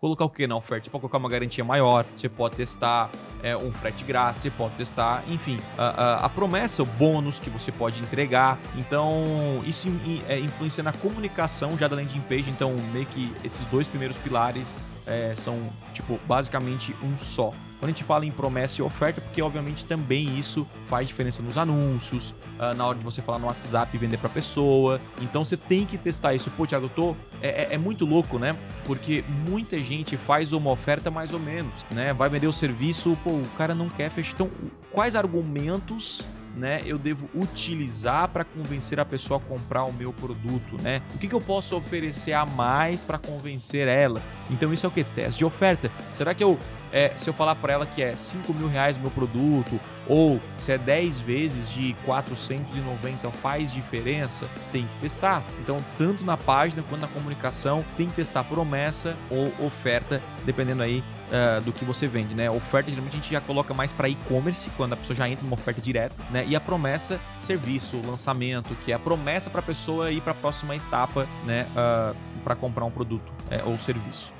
colocar o que na oferta? Você pode colocar uma garantia maior, você pode testar é, um frete grátis, você pode testar, enfim, a, a, a, promessa, o bônus que você pode entregar. Então, isso in, é, influencia na comunicação já da landing page. Então, meio que esses dois primeiros pilares é, são, tipo, basicamente um só. Quando a gente fala em promessa e oferta, porque obviamente também isso faz diferença nos anúncios, uh, na hora de você falar no WhatsApp e vender para pessoa. Então você tem que testar isso. Pô, Thiago, eu tô. É, é, é, muito louco, né? Porque muita gente faz uma oferta mais ou menos, né? Vai vender o serviço, pô, o cara não quer fechar. Então, quais argumentos né, eu devo utilizar para convencer a pessoa a comprar o meu produto, né? O que, que eu posso oferecer a mais para convencer ela? Então isso é o que? Teste de oferta. Será que eu, é, se eu falar para ela que é 5 mil reais o meu produto, ou se é 10 vezes de 490 faz diferença, tem que testar. Então, tanto na página quanto na comunicação, tem que testar promessa ou oferta, dependendo aí uh, do que você vende, né? Oferta geralmente a gente já coloca mais para e-commerce, quando a pessoa já entra numa oferta direta, né? E a promessa, serviço, lançamento, que é a promessa para a pessoa ir para a próxima etapa, né? Uh, para comprar um produto é, ou serviço.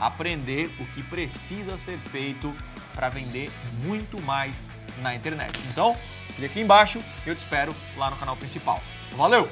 aprender o que precisa ser feito para vender muito mais na internet. Então, clique aqui embaixo e eu te espero lá no canal principal. Valeu!